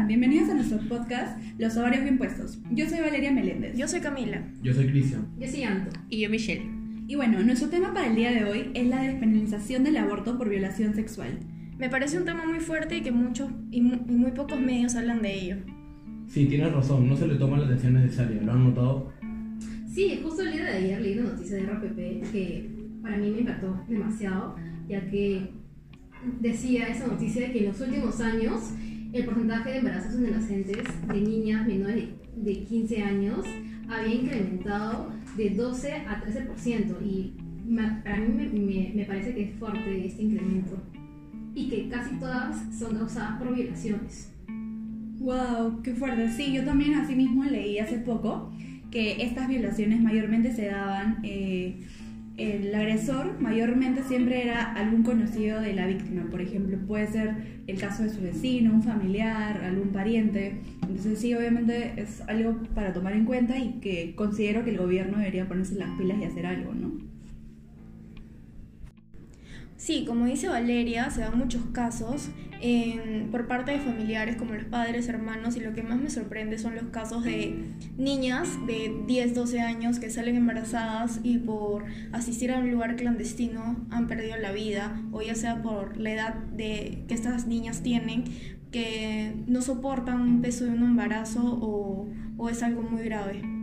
están? Bienvenidos a nuestro podcast Los ovarios bien puestos. Yo soy Valeria Meléndez. Yo soy Camila. Yo soy Cristian. Yo soy Anto. Y yo Michelle. Y bueno, nuestro tema para el día de hoy es la despenalización del aborto por violación sexual. Me parece un tema muy fuerte y que muchos y mu- y muy pocos medios hablan de ello. Sí, tienes razón, no se le toma la atención necesaria, ¿lo han notado? Sí, justo el día de ayer leí una noticia de RPP que para mí me impactó demasiado, ya que decía esa noticia de que en los últimos años el porcentaje de embarazos en adolescentes de niñas menores de 15 años había incrementado de 12 a 13% y para mí me parece que es fuerte este incremento y que casi todas son causadas por violaciones. Wow, qué fuerte. Sí, yo también así mismo leí hace poco que estas violaciones mayormente se daban, eh, el agresor mayormente siempre era algún conocido de la víctima, por ejemplo, puede ser el caso de su vecino, un familiar, algún pariente. Entonces sí, obviamente es algo para tomar en cuenta y que considero que el gobierno debería ponerse las pilas y hacer algo, ¿no? Sí, como dice Valeria, se dan muchos casos por parte de familiares como los padres, hermanos y lo que más me sorprende son los casos de niñas de 10, 12 años que salen embarazadas y por asistir a un lugar clandestino han perdido la vida o ya sea por la edad de que estas niñas tienen que no soportan un peso de un embarazo o es algo muy grave.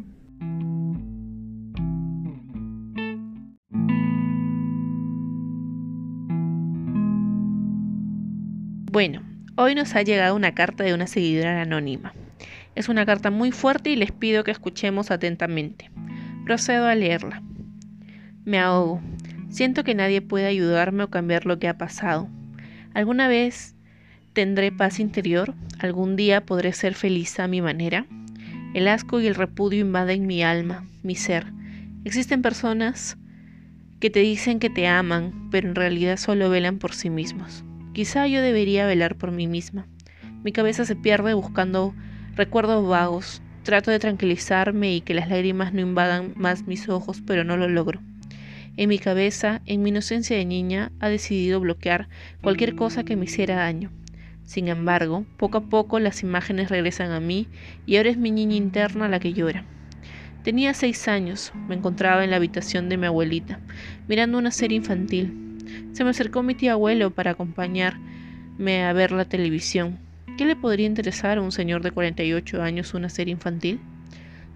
Bueno, hoy nos ha llegado una carta de una seguidora anónima. Es una carta muy fuerte y les pido que escuchemos atentamente. Procedo a leerla. Me ahogo. Siento que nadie puede ayudarme o cambiar lo que ha pasado. ¿Alguna vez tendré paz interior? ¿Algún día podré ser feliz a mi manera? El asco y el repudio invaden mi alma, mi ser. Existen personas que te dicen que te aman, pero en realidad solo velan por sí mismos. Quizá yo debería velar por mí misma. Mi cabeza se pierde buscando recuerdos vagos. Trato de tranquilizarme y que las lágrimas no invadan más mis ojos, pero no lo logro. En mi cabeza, en mi inocencia de niña, ha decidido bloquear cualquier cosa que me hiciera daño. Sin embargo, poco a poco las imágenes regresan a mí y ahora es mi niña interna la que llora. Tenía seis años, me encontraba en la habitación de mi abuelita, mirando una serie infantil. Se me acercó mi tío abuelo para acompañarme a ver la televisión. ¿Qué le podría interesar a un señor de 48 años una serie infantil?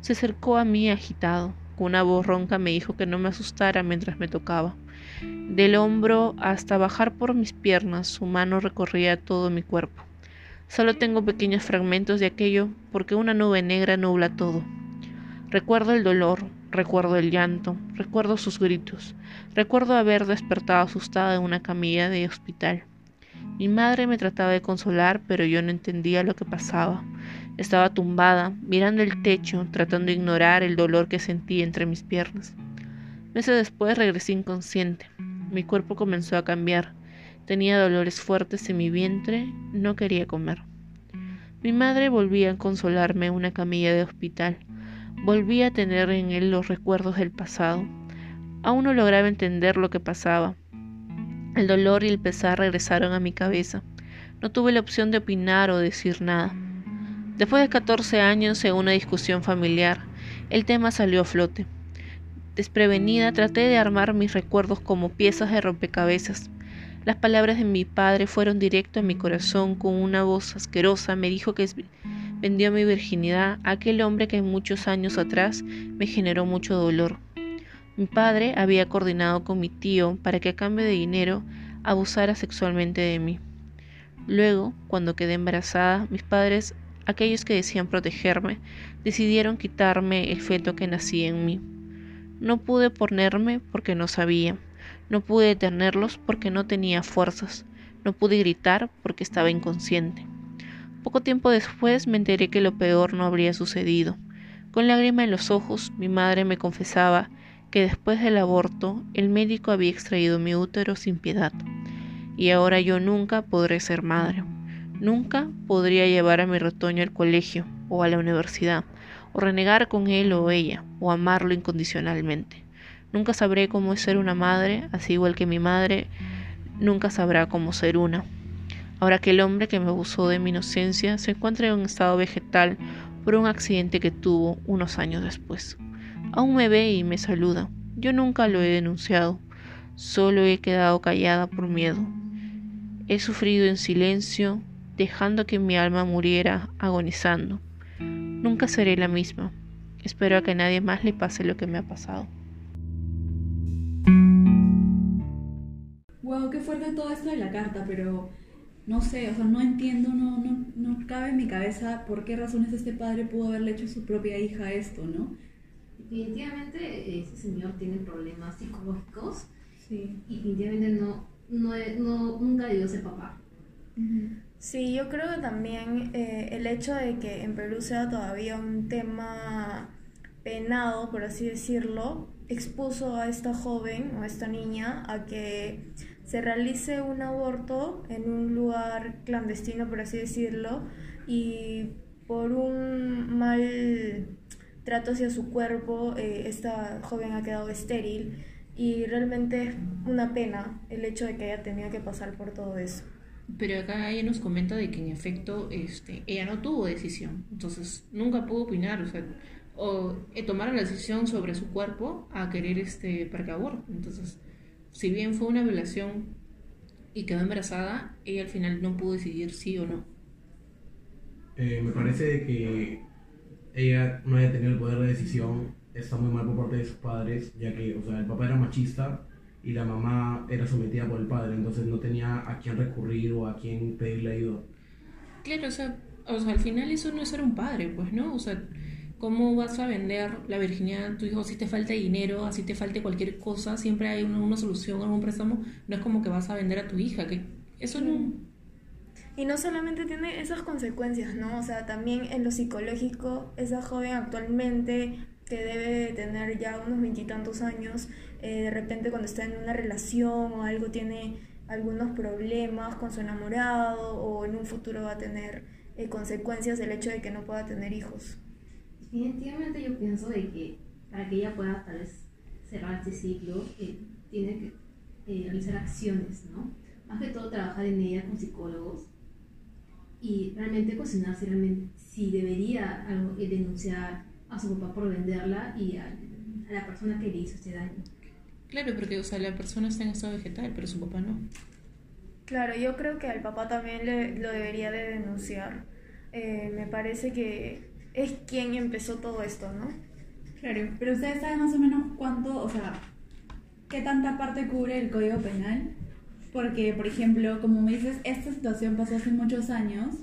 Se acercó a mí agitado. Con una voz ronca me dijo que no me asustara mientras me tocaba. Del hombro hasta bajar por mis piernas, su mano recorría todo mi cuerpo. Solo tengo pequeños fragmentos de aquello porque una nube negra nubla todo. Recuerdo el dolor, recuerdo el llanto, recuerdo sus gritos, recuerdo haber despertado asustada en una camilla de hospital. Mi madre me trataba de consolar, pero yo no entendía lo que pasaba. Estaba tumbada, mirando el techo, tratando de ignorar el dolor que sentí entre mis piernas. Meses después regresé inconsciente. Mi cuerpo comenzó a cambiar. Tenía dolores fuertes en mi vientre, no quería comer. Mi madre volvía a consolarme en una camilla de hospital. Volví a tener en él los recuerdos del pasado. Aún no lograba entender lo que pasaba. El dolor y el pesar regresaron a mi cabeza. No tuve la opción de opinar o decir nada. Después de 14 años en una discusión familiar, el tema salió a flote. Desprevenida traté de armar mis recuerdos como piezas de rompecabezas. Las palabras de mi padre fueron directo a mi corazón con una voz asquerosa. Me dijo que vendió mi virginidad a aquel hombre que muchos años atrás me generó mucho dolor. Mi padre había coordinado con mi tío para que a cambio de dinero abusara sexualmente de mí. Luego, cuando quedé embarazada, mis padres, aquellos que decían protegerme, decidieron quitarme el feto que nacía en mí. No pude ponerme porque no sabía. No pude detenerlos porque no tenía fuerzas. No pude gritar porque estaba inconsciente. Poco tiempo después me enteré que lo peor no habría sucedido. Con lágrima en los ojos, mi madre me confesaba que después del aborto el médico había extraído mi útero sin piedad. Y ahora yo nunca podré ser madre. Nunca podría llevar a mi retoño al colegio o a la universidad, o renegar con él o ella, o amarlo incondicionalmente. Nunca sabré cómo es ser una madre, así igual que mi madre nunca sabrá cómo ser una. Ahora que el hombre que me abusó de mi inocencia se encuentra en un estado vegetal por un accidente que tuvo unos años después. Aún me ve y me saluda. Yo nunca lo he denunciado, solo he quedado callada por miedo. He sufrido en silencio, dejando que mi alma muriera agonizando. Nunca seré la misma. Espero a que nadie más le pase lo que me ha pasado. Wow, qué fuerte todo esto de la carta, pero no sé, o sea, no entiendo, no, no, no cabe en mi cabeza por qué razones este padre pudo haberle hecho a su propia hija esto, ¿no? Definitivamente ese señor tiene problemas psicológicos Sí. y definitivamente no, no, no nunca debió ser papá. Sí, yo creo que también eh, el hecho de que en Perú sea todavía un tema penado, por así decirlo, expuso a esta joven o a esta niña a que se realice un aborto en un lugar clandestino, por así decirlo, y por un mal trato hacia su cuerpo, eh, esta joven ha quedado estéril y realmente es una pena el hecho de que haya tenido que pasar por todo eso. Pero acá ella nos comenta de que en efecto este, ella no tuvo decisión, entonces nunca pudo opinar, o sea, o eh, tomar la decisión sobre su cuerpo a querer este para que. Entonces, si bien fue una violación y quedó embarazada, ella al final no pudo decidir sí o no. Eh, me parece que ella no haya tenido el poder de decisión está muy mal por parte de sus padres, ya que, o sea, el papá era machista y la mamá era sometida por el padre, entonces no tenía a quién recurrir o a quién pedirle ayuda. Claro, o sea, o sea, al final eso no es ser un padre, pues, ¿no? O sea, ¿cómo vas a vender la virginidad a tu hijo si te falta dinero, así te falte cualquier cosa? Siempre hay una, solución, algún préstamo. No es como que vas a vender a tu hija, que eso no... Y no solamente tiene esas consecuencias, ¿no? O sea, también en lo psicológico, esa joven actualmente que debe de tener ya unos veintitantos años, eh, de repente cuando está en una relación o algo tiene algunos problemas con su enamorado o en un futuro va a tener eh, consecuencias del hecho de que no pueda tener hijos. Definitivamente yo pienso de que para que ella pueda tal vez cerrar este ciclo, eh, tiene que eh, realizar acciones, ¿no? Más que todo trabajar en ella con psicólogos y realmente cuestionar si, realmente, si debería algo, eh, denunciar a su papá por venderla y a, a la persona que le hizo este daño. Claro, porque, o sea, la persona está en estado vegetal, pero su papá no. Claro, yo creo que al papá también le, lo debería de denunciar. Eh, me parece que es quien empezó todo esto, ¿no? Claro, pero ustedes saben más o menos cuánto, o sea, qué tanta parte cubre el Código Penal. Porque, por ejemplo, como me dices, esta situación pasó hace muchos años,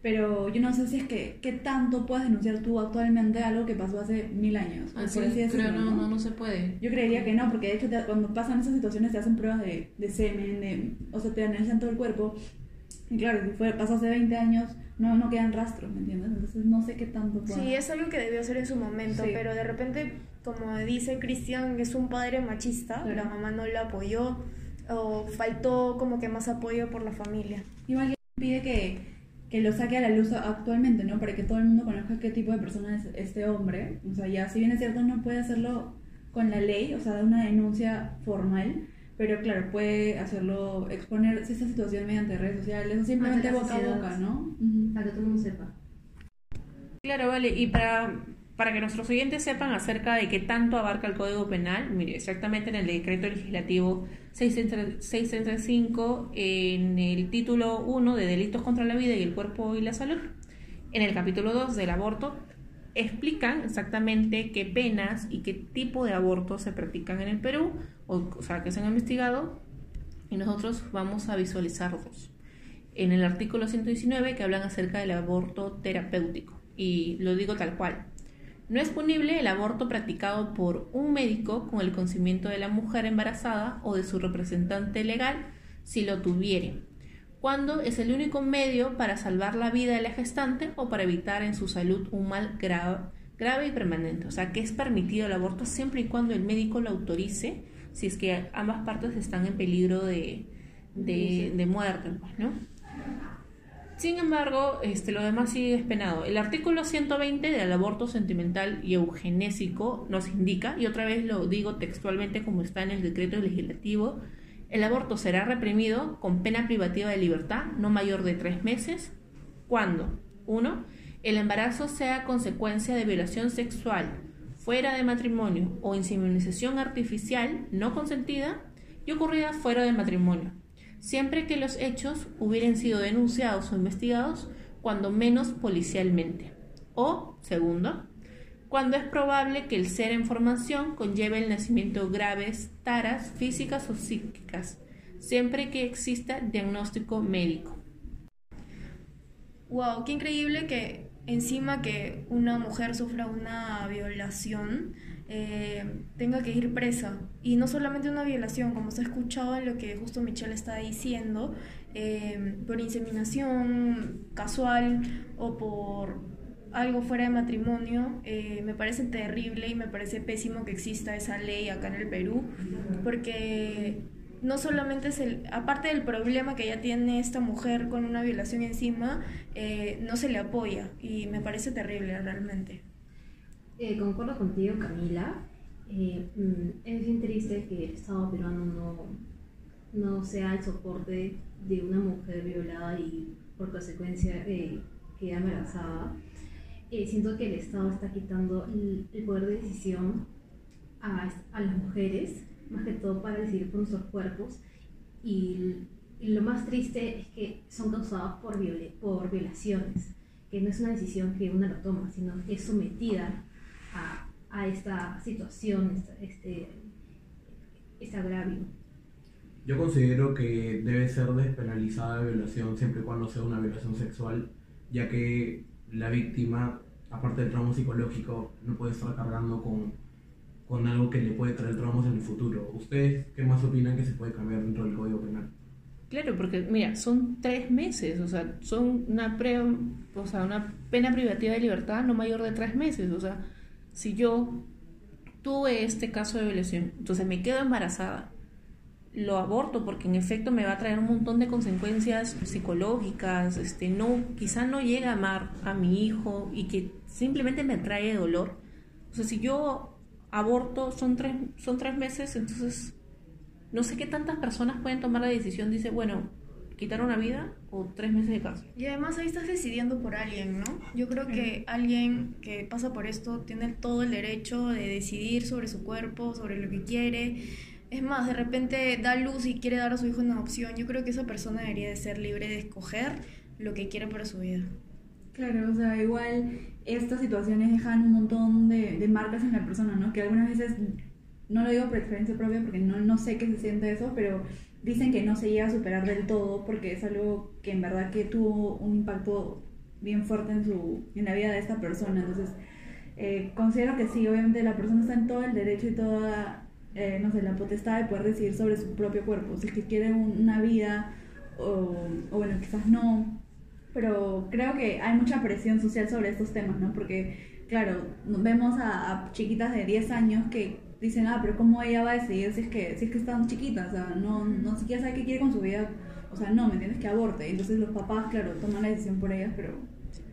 pero yo no sé si es que qué tanto puedes denunciar tú actualmente algo que pasó hace mil años. por así decirlo, pero no, no, no se puede. Yo creería que no, porque de hecho te- cuando pasan esas situaciones te hacen pruebas de, de semen, de, o sea, te analizan todo el cuerpo. Y claro, si fue, pasó hace 20 años, no, no quedan rastros, ¿me entiendes? Entonces no sé qué tanto pueda. Sí, es algo que debió hacer en su momento, Sí. pero de repente, como dice Cristian, es un padre machista, Claro. la mamá no lo apoyó o faltó como que más apoyo por la familia. Igual que pide que, que lo saque a la luz actualmente, ¿no? Para que todo el mundo conozca qué tipo de persona es este hombre. O sea, ya si bien es cierto, no puede hacerlo con la ley, o sea, de una denuncia formal, pero claro, puede hacerlo, exponer esta situación mediante redes sociales o simplemente boca a boca, ¿no? Para que todo el mundo sepa. Claro, vale. Y para, para que nuestros oyentes sepan acerca de qué tanto abarca el Código Penal, mire, exactamente en el decreto legislativo 635, en el título 1 de Delitos contra la Vida y el Cuerpo y la Salud, en el capítulo 2 del aborto, explican exactamente qué penas y qué tipo de abortos se practican en el Perú, o, o sea, que se han investigado, y nosotros vamos a visualizarlos en el artículo 119 que hablan acerca del aborto terapéutico. Y lo digo tal cual. No es punible el aborto practicado por un médico con el consentimiento de la mujer embarazada o de su representante legal si lo tuviere, cuando es el único medio para salvar la vida de la gestante o para evitar en su salud un mal grave, grave y permanente. O sea, que es permitido el aborto siempre y cuando el médico lo autorice, si es que ambas partes están en peligro de, de, de muerte, pues, ¿no? Sin embargo, este, lo demás sí es penado. El artículo 120 del aborto sentimental y eugenésico nos indica, y otra vez lo digo textualmente como está en el decreto legislativo, El aborto será reprimido con pena privativa de libertad no mayor de tres meses cuando 1. El embarazo sea consecuencia de violación sexual fuera de matrimonio o inseminación artificial no consentida y ocurrida fuera del matrimonio, siempre que los hechos hubieran sido denunciados o investigados cuando menos policialmente. O, segundo, cuando es probable que el ser en formación conlleve el nacimiento graves taras físicas o psíquicas, siempre que exista diagnóstico médico. Wow, qué increíble que encima que una mujer sufra una violación eh, tenga que ir presa. Y no solamente una violación, como se ha escuchado en lo que justo Michelle está diciendo, eh, por inseminación casual o por algo fuera de matrimonio, eh, me parece terrible y me parece pésimo que exista esa ley acá en el Perú, porque no solamente es el, aparte del problema que ya tiene esta mujer con una violación encima, eh, no se le apoya y me parece terrible realmente. Eh, concuerdo contigo, Camila. Mm, es bien triste que el Estado peruano no, no sea el soporte de una mujer violada y por consecuencia queda embarazada. Eh, siento que el Estado está quitando el, poder de decisión a, las mujeres, más que todo para decidir por nuestros cuerpos. Y, lo más triste es que son causados por, por violaciones, que no es una decisión que una lo toma, sino que es sometida a, a esta situación, este, este agravio. Yo considero que debe ser despenalizada la violación siempre y cuando sea una violación sexual, ya que la víctima, aparte del trauma psicológico, no puede estar cargando con, con algo que le puede traer traumas en el futuro. ¿Ustedes qué más opinan que se puede cambiar dentro del Código Penal? Claro, porque mira, son tres meses, o sea, son una, pre, o sea, una pena privativa de libertad no mayor de tres meses. O sea, si yo tuve este caso de violación, entonces me quedo embarazada lo aborto porque en efecto me va a traer un montón de consecuencias psicológicas, este, no, quizá no llegue a amar a mi hijo y que simplemente me trae dolor. O sea, si yo aborto son tres, son tres meses, entonces no sé qué tantas personas pueden tomar la decisión, dice, bueno, quitar una vida o tres meses de cárcel. Y además ahí estás decidiendo por alguien, ¿no? Yo creo que alguien que pasa por esto tiene todo el derecho de decidir sobre su cuerpo, sobre lo que quiere es más, de repente da luz y quiere dar a su hijo una opción. Yo creo que esa persona debería de ser libre de escoger lo que quiere para su vida. Claro, o sea, igual estas situaciones dejan un montón de, marcas en la persona, ¿no? Que algunas veces, no lo digo por experiencia propia porque no, no sé qué se siente eso, pero dicen que no se llega a superar del todo porque es algo que en verdad que tuvo un impacto bien fuerte en, su, en la vida de esta persona. Entonces, eh, considero que sí, obviamente la persona está en todo el derecho y toda eh, no sé, la potestad de poder decidir sobre su propio cuerpo, si es que quiere una vida o, bueno, quizás no, pero creo que hay mucha presión social sobre estos temas, ¿no? Porque, claro, vemos a, chiquitas de 10 años que dicen, ah, pero ¿cómo ella va a decidir si es que, si es que están chiquitas? O sea, no, no siquiera sabe qué quiere con su vida, o sea, no, ¿me entiendes? Que aborte. Entonces los papás, claro, toman la decisión por ellas, pero...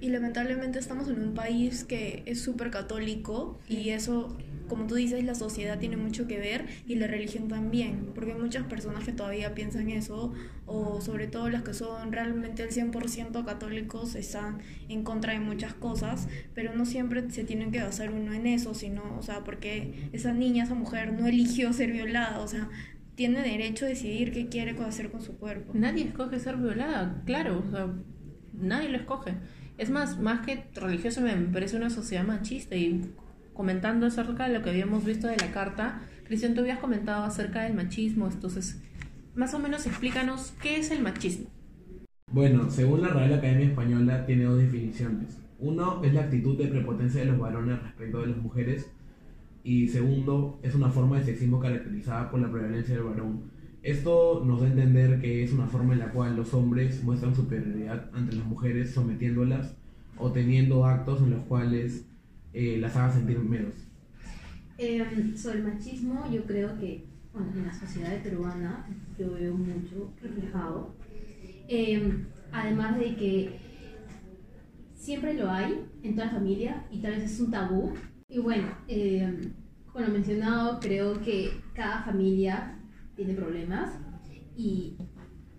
Y lamentablemente estamos en un país que es súper católico y eso como tú dices, la sociedad tiene mucho que ver y la religión también, porque muchas personas que todavía piensan eso, o sobre todo las que son realmente el 100% católicos están en contra de muchas cosas, pero no siempre se tienen que basar uno en eso, sino, o sea, porque esa niña, esa mujer no eligió ser violada, o sea, tiene derecho a decidir qué quiere hacer con su cuerpo. Nadie escoge ser violada, claro, o sea, nadie lo escoge. Es más, más que religioso me parece una sociedad machista y comentando acerca de lo que habíamos visto de la carta, Cristian, tú habías comentado acerca del machismo, entonces, más o menos explícanos qué es el machismo. Bueno, según la Real Academia Española, tiene dos definiciones. Uno es la actitud de prepotencia de los varones respecto de las mujeres, y segundo, es una forma de sexismo caracterizada por la prevalencia del varón. Esto nos da a entender que es una forma en la cual los hombres muestran superioridad ante las mujeres sometiéndolas o teniendo actos en los cuales eh, las haga sentir menos? Em, sobre el machismo, yo creo que en la sociedad peruana yo veo mucho reflejado. Em, además de que siempre lo hay en toda la familia y tal vez es un tabú. Y bueno, eh, como lo mencionado, creo que cada familia tiene problemas y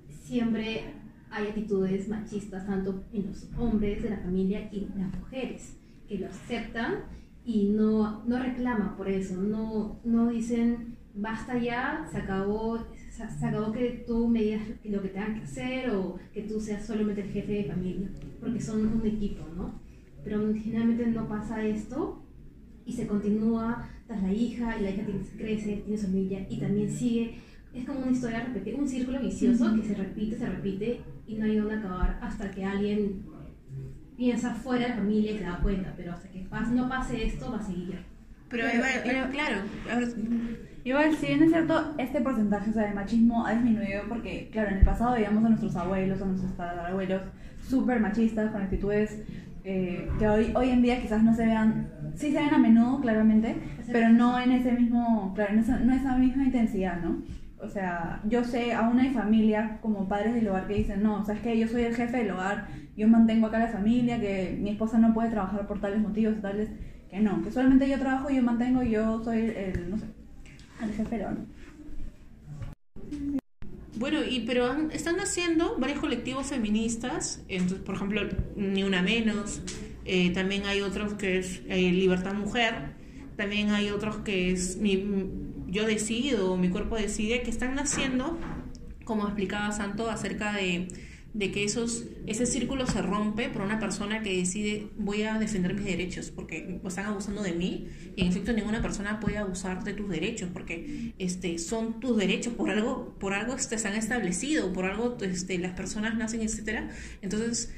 siempre hay actitudes machistas tanto en los hombres de la familia y en las mujeres que lo aceptan y no, no reclaman por eso, no, no dicen basta ya, se acabó, se, se acabó que tú me digas lo que tengan que hacer o que tú seas solamente el jefe de familia, porque son un equipo, ¿no? Pero generalmente no pasa esto y se continúa tras la hija y la hija tiene, crece, tiene su familia y también sigue. Es como una historia repetida, un círculo vicioso que se repite, se repite y no hay dónde acabar hasta que alguien piensa fuera de la familia y se da cuenta, pero hasta que pase, no pase esto va a seguir. Pero, Pero- igual, pero- claro, Igual, si bien es cierto, este porcentaje o sea, de machismo ha disminuido porque, claro, en el pasado veíamos a nuestros abuelos, a nuestros abuelos súper machistas, con actitudes eh, que hoy, hoy en día quizás no se vean, sí se ven a menudo, claramente, pero no en ese mismo, claro, en esa, no esa misma intensidad, ¿no? O sea, yo sé, aún hay familias como padres del hogar que dicen, no, o sea, es que yo soy el jefe del hogar, yo mantengo acá la familia, que mi esposa no puede trabajar por tales motivos, tales, que no, que solamente yo trabajo, yo mantengo, yo soy el, no sé, el jefe hogar. Bueno, y pero han- están haciendo varios colectivos feministas, entonces, por ejemplo, Ni Una Menos, eh, también hay otros que es eh, Libertad Mujer, también hay otros que es mi, Yo Decido, Mi Cuerpo Decide, que están naciendo, como explicaba Santo, acerca de, de que esos, ese círculo se rompe por una persona que decide voy a defender mis derechos porque están abusando de mí y en efecto ninguna persona puede abusar de tus derechos porque este son tus derechos. Por algo por algo este, se han establecido por algo este, las personas nacen etcétera. Entonces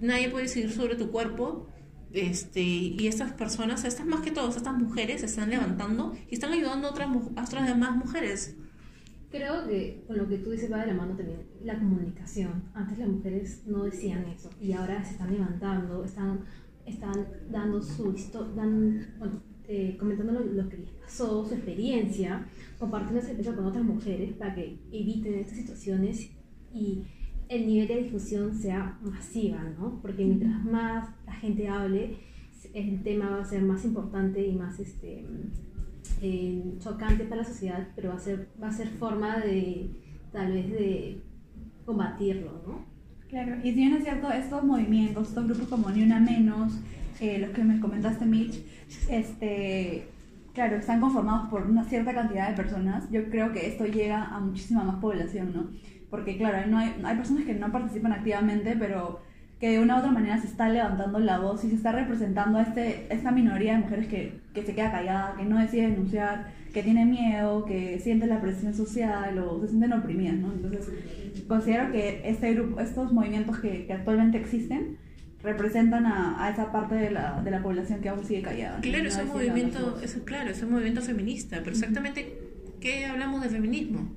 nadie puede decidir sobre tu cuerpo este y estas personas estas más que todas estas mujeres se están levantando y están ayudando a otras a otras demás mujeres Creo que con lo que tú dices va de la mano también la comunicación. Antes las mujeres no decían eso y ahora se están levantando, están, están dando su historia, bueno, eh, comentando lo, lo que les pasó, su experiencia, compartiendo esa experiencia con otras mujeres para que eviten estas situaciones y el nivel de difusión sea masiva, ¿no? Porque mientras más la gente hable, el tema va a ser más importante y más este, eh, chocante para la sociedad, pero va a ser, va a ser forma de tal vez de combatirlo, ¿no? Claro, y si bien es cierto, estos movimientos, estos grupos como Ni Una Menos, eh, los que me comentaste, Mitch, este, claro, están conformados por una cierta cantidad de personas. Yo creo que esto llega a muchísima más población, ¿no? Porque, claro, no hay, hay personas que no participan activamente, pero que de una u otra manera se está levantando la voz y se está representando a este, esta minoría de mujeres que, que se queda callada, que no decide denunciar, que tiene miedo, que siente la presión social o se sienten oprimidas, ¿no? Entonces, considero que este grupo, estos movimientos que, que actualmente existen representan a, a esa parte de la, de la población que aún sigue callada. Claro, No es un movimiento, levantar su voz. es, claro, es un movimiento feminista, pero exactamente, ¿qué hablamos de feminismo?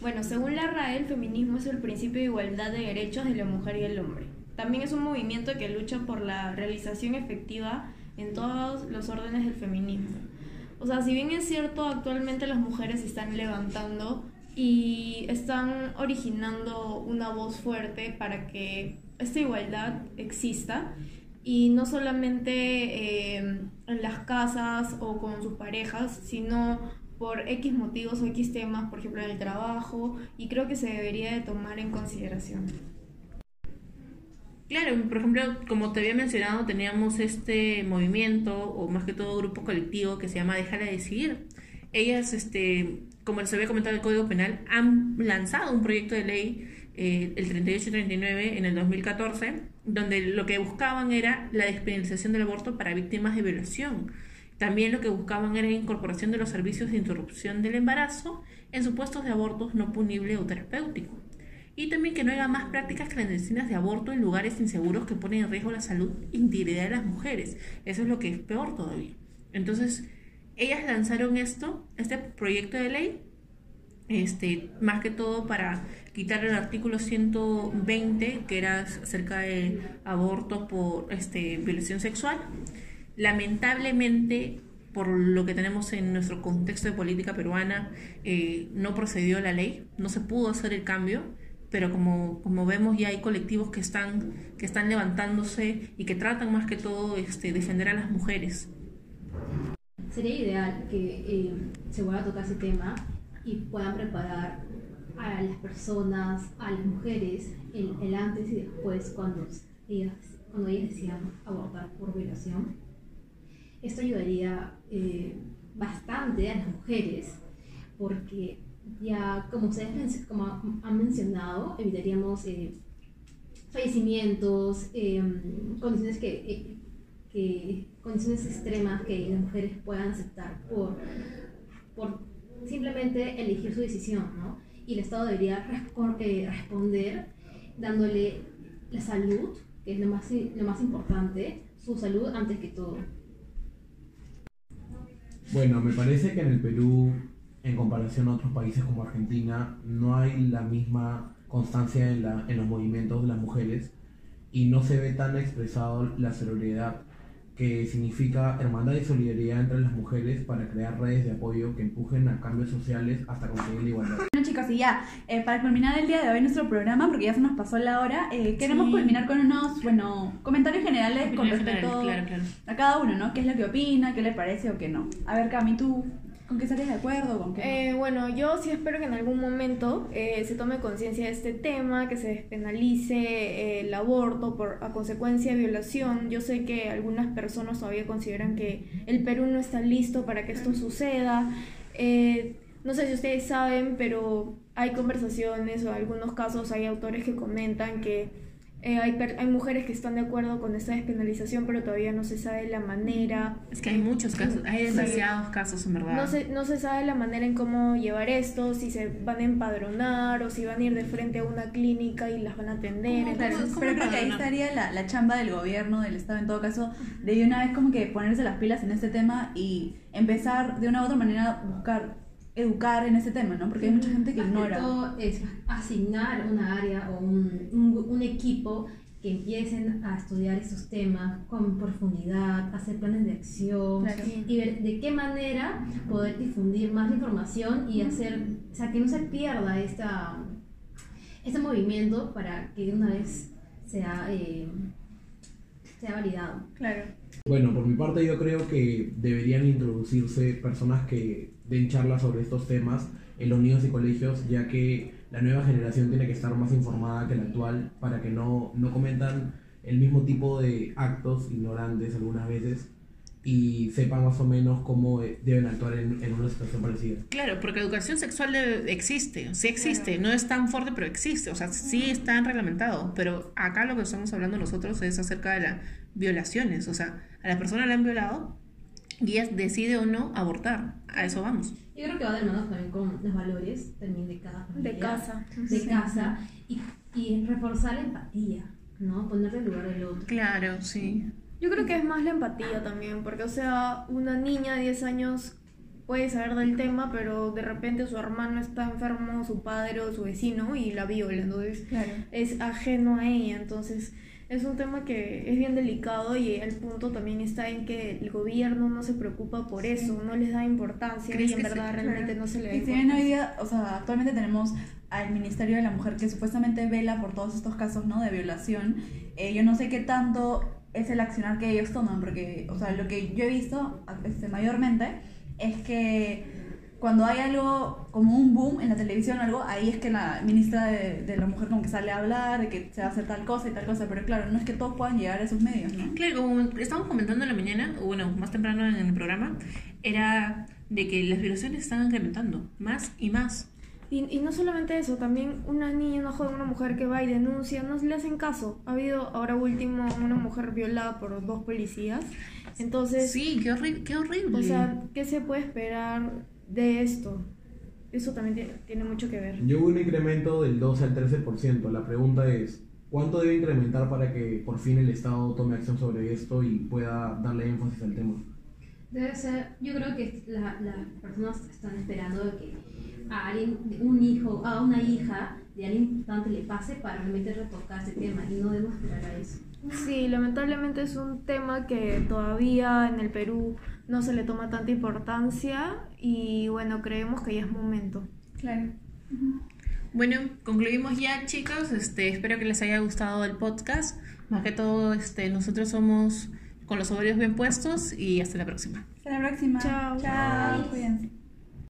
Bueno, según la RAE, el feminismo es el principio de igualdad de derechos de la mujer y el hombre. También es un movimiento que lucha por la realización efectiva en todos los órdenes del feminismo. O sea, si bien es cierto, actualmente las mujeres se están levantando y están originando una voz fuerte para que esta igualdad exista y no solamente eh, en las casas o con sus parejas, sino por X motivos o X temas, por ejemplo en el trabajo, y creo que se debería de tomar en consideración. Claro, por ejemplo, como te había mencionado, teníamos este movimiento, o más que todo grupo colectivo, que se llama Déjala Decidir. Ellas, este, como les había comentado el Código Penal, han lanzado un proyecto de ley, eh, el 3839, en el 2014, donde lo que buscaban era la despenalización del aborto para víctimas de violación. También lo que buscaban era incorporación de los servicios de interrupción del embarazo en supuestos de abortos no punible o terapéutico y también que no haya más prácticas clandestinas de aborto en lugares inseguros que ponen en riesgo la salud e integridad de las mujeres. Eso es lo que es peor todavía. Entonces, ellas lanzaron esto, este proyecto de ley, este, más que todo para quitar el artículo 120, que era acerca de abortos por este, violación sexual. Lamentablemente, por lo que tenemos en nuestro contexto de política peruana, eh, no procedió la ley, no se pudo hacer el cambio, pero como, como vemos ya hay colectivos que están, que están levantándose y que tratan más que todo este, defender a las mujeres. Sería ideal que eh, se vuelva a tocar ese tema y puedan preparar a las personas, a las mujeres, el, antes y después cuando ellas, cuando ellas decían abortar por violación. Esto ayudaría eh, bastante a las mujeres porque ya, como ustedes han mencionado, evitaríamos eh, fallecimientos, em, condiciones eh, que condiciones extremas que las mujeres puedan aceptar por, por simplemente elegir su decisión, ¿no? Y el Estado debería respo- responder dándole la salud, que es lo más, lo más importante, su salud antes que todo. Bueno, me parece que en el Perú, en comparación a otros países como Argentina, no hay la misma constancia en, la, en los movimientos de las mujeres y no se ve tan expresado la solidaridad que significa hermandad y solidaridad entre las mujeres para crear redes de apoyo que empujen a cambios sociales hasta conseguir la igualdad. Bueno chicos, y ya, eh, para culminar el día de hoy nuestro programa, porque ya se nos pasó la hora, eh, queremos Sí. culminar con unos, bueno, comentarios generales con respecto general, claro, claro. a cada uno, ¿no? ¿Qué es lo que opina, qué le parece o qué no? A ver, Cami, ¿tú con qué estarías de acuerdo? ¿Con qué no? Eh, bueno, yo sí espero que en algún momento eh, se tome conciencia de este tema, que se despenalice eh, el aborto por a consecuencia de violación. Yo sé que algunas personas todavía consideran que el Perú no está listo para que esto suceda. No sé si ustedes saben, pero hay conversaciones o en algunos casos hay autores que comentan que eh, hay, per- hay mujeres que están de acuerdo con esta despenalización, pero todavía no se sabe la manera. Es que hay muchos casos, hay Sí. demasiados casos en verdad. No se, no se sabe la manera en cómo llevar esto, si se van a empadronar o si van a ir de frente a una clínica y las van a atender. ¿Cómo? Entonces, ¿Cómo? Pero creo que ahí estaría la, la chamba del gobierno, del Estado en todo caso, de de una vez como que ponerse las pilas en este tema y empezar de una u otra manera a buscar educar en ese tema, ¿no? Porque hay mucha gente que Más ignora. todo es asignar una área o un, un, un equipo que empiecen a estudiar estos temas con profundidad, hacer planes de acción Claro. y ver de qué manera poder difundir más la información y hacer, o sea, que no se pierda esta, este movimiento para que de una vez sea, eh, sea validado. Claro. Bueno, por mi parte yo creo que deberían introducirse personas que den charlas sobre estos temas en los niños y colegios, ya que la nueva generación tiene que estar más informada que la actual para que no, no cometan el mismo tipo de actos ignorantes algunas veces y sepan más o menos cómo eh, deben actuar en, en una situación parecida. Claro, porque educación sexual existe, sí existe, no es tan fuerte, pero existe, o sea, sí está reglamentado, pero acá lo que estamos hablando nosotros es acerca de las violaciones, o sea, a la persona la han violado y ella decide o no abortar, a eso vamos. Yo creo que va de la mano también con los valores también de cada familia. de casa. de Sí. casa y, y reforzar la empatía, ¿no? Ponerte en lugar del otro. Claro, sí. Yo creo que es más la empatía también, porque o sea, una niña de 10 años puede saber del tema, pero de repente su hermano está enfermo, su padre o su vecino y la viola, entonces Claro. es ajeno a ella, entonces es un tema que es bien delicado y el punto también está en que el gobierno no se preocupa por eso, no les da importancia ¿Crees y en verdad sí? realmente no se le da Y si bien hoy importancia. día, o sea, actualmente tenemos al Ministerio de la Mujer que supuestamente vela por todos estos casos, ¿no? De violación, eh, yo no sé qué tanto es el accionar que ellos toman, porque, o sea, lo que yo he visto este, mayormente es que cuando hay algo como un boom en la televisión o algo, ahí es que la ministra de, de la Mujer como que sale a hablar de que se va a hacer tal cosa y tal cosa, pero claro, no es que todos puedan llegar a esos medios, ¿no? Claro, como estábamos comentando en la mañana, o bueno, más temprano en el programa, era de que las violaciones están incrementando, más y más. Y, y no solamente eso, también una niña, una joven, una mujer que va y denuncia, no le hacen caso. Ha habido ahora último una mujer violada por dos policías. Entonces, Sí, qué, horri- qué horrible. o sea, ¿qué se puede esperar de esto? Eso también tiene, mucho que ver. Yo hubo un incremento del 12 al 13%. La pregunta es, ¿cuánto debe incrementar para que por fin el Estado tome acción sobre esto y pueda darle énfasis al tema? Debe ser, yo creo que la- las personas están esperando que a alguien, un hijo, a una hija de alguien importante le pase para realmente retocar ese tema y no debemos esperar a eso. Sí, lamentablemente es un tema que todavía en el Perú no se le toma tanta importancia y bueno, creemos que ya es momento. Claro. Bueno, concluimos ya, chicos. Este, espero que les haya gustado el podcast. Más que todo, este, nosotros somos con los ovarios bien puestos y hasta la próxima. Hasta la próxima. Chao. Chao. Cuídense.